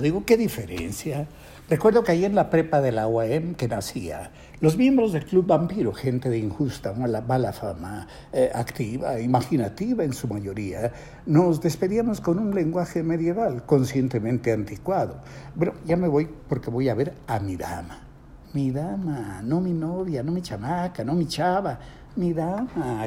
digo, ¿qué diferencia? Recuerdo que ahí en la prepa de la UAM que nacía, los miembros del Club Vampiro, gente de injusta, mala, mala fama, eh, activa, imaginativa en su mayoría, nos despedíamos con un lenguaje medieval, conscientemente anticuado. Bueno, ya me voy porque voy a ver a mi dama. Mi dama, no mi novia, no mi chamaca, no mi chava, mi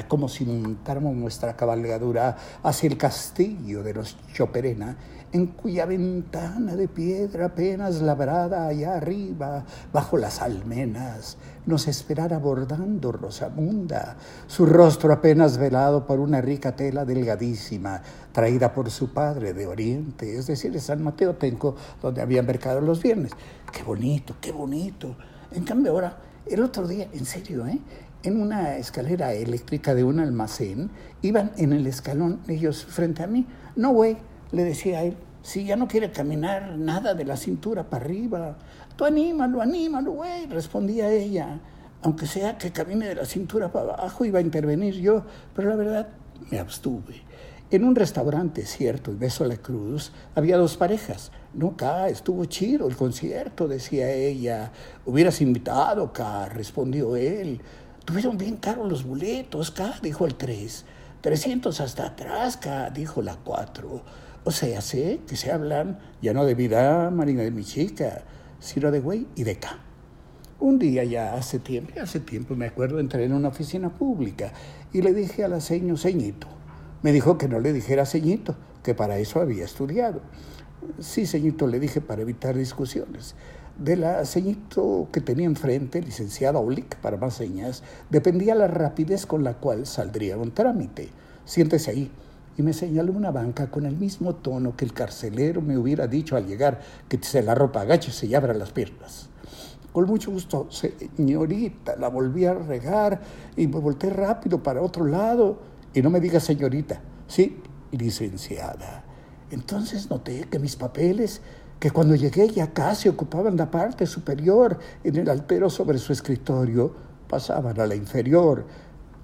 como si montáramos nuestra cabalgadura hacia el castillo de los Choperena, en cuya ventana de piedra apenas labrada allá arriba, bajo las almenas, nos esperara bordando Rosamunda, su rostro apenas velado por una rica tela delgadísima, traída por su padre de Oriente, es decir, de San Mateo Tenco, donde habían mercado los viernes. Qué bonito, qué bonito. En cambio ahora, el otro día, en serio, ¿eh? en una escalera eléctrica de un almacén, iban en el escalón ellos frente a mí. No, güey, le decía a él, si ya no quiere caminar nada de la cintura para arriba, tú anímalo, anímalo, güey, respondía ella. Aunque sea que camine de la cintura para abajo, iba a intervenir yo, pero la verdad me abstuve. En un restaurante, cierto, y beso la cruz, había dos parejas. No, acá estuvo chido el concierto, decía ella. Hubieras invitado, acá, respondió él. Tuvieron bien caros los boletos, acá, dijo el tres. 300 hasta atrás, acá, dijo la cuatro. O sea, sé que se hablan ya no de vida, Marina, de mi chica, sino de güey y de ca. Un día ya hace tiempo, hace tiempo me acuerdo, entré en una oficina pública y le dije a la seño, ceñito. Me dijo que no le dijera ceñito, que para eso había estudiado. Sí, ceñito, le dije para evitar discusiones. De la ceñito que tenía enfrente, licenciada Olic, para más señas, dependía la rapidez con la cual saldría un trámite. Siéntese ahí, y me señaló una banca con el mismo tono que el carcelero me hubiera dicho al llegar que se la ropa agache y abra las piernas. Con mucho gusto, señorita, la volví a regar y me volteé rápido para otro lado. Y no me diga señorita, sí, licenciada. Entonces noté que mis papeles, que cuando llegué ya casi ocupaban la parte superior en el altero sobre su escritorio, pasaban a la inferior,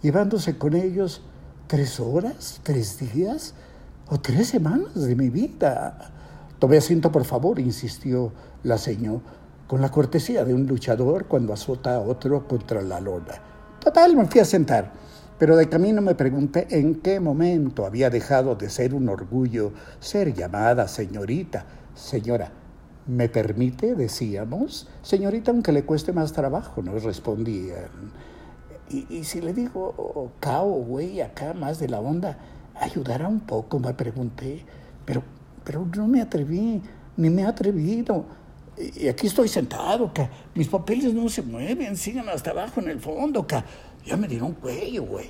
llevándose con ellos ¿Tres horas? ¿Tres días? ¿O tres semanas de mi vida? Tome asiento, por favor, insistió la señora, con la cortesía de un luchador cuando azota a otro contra la lona. Total, me fui a sentar, pero de camino me pregunté en qué momento había dejado de ser un orgullo ser llamada señorita. Señora, ¿me permite? decíamos. Señorita, aunque le cueste más trabajo, nos respondían. Y, si le digo cao, güey, acá más de la onda, ayudará un poco, me pregunté. Pero, pero no me atreví, ni me he atrevido. Y aquí estoy sentado, que mis papeles no se mueven, siguen hasta abajo en el fondo, que ya me dieron cuello, güey.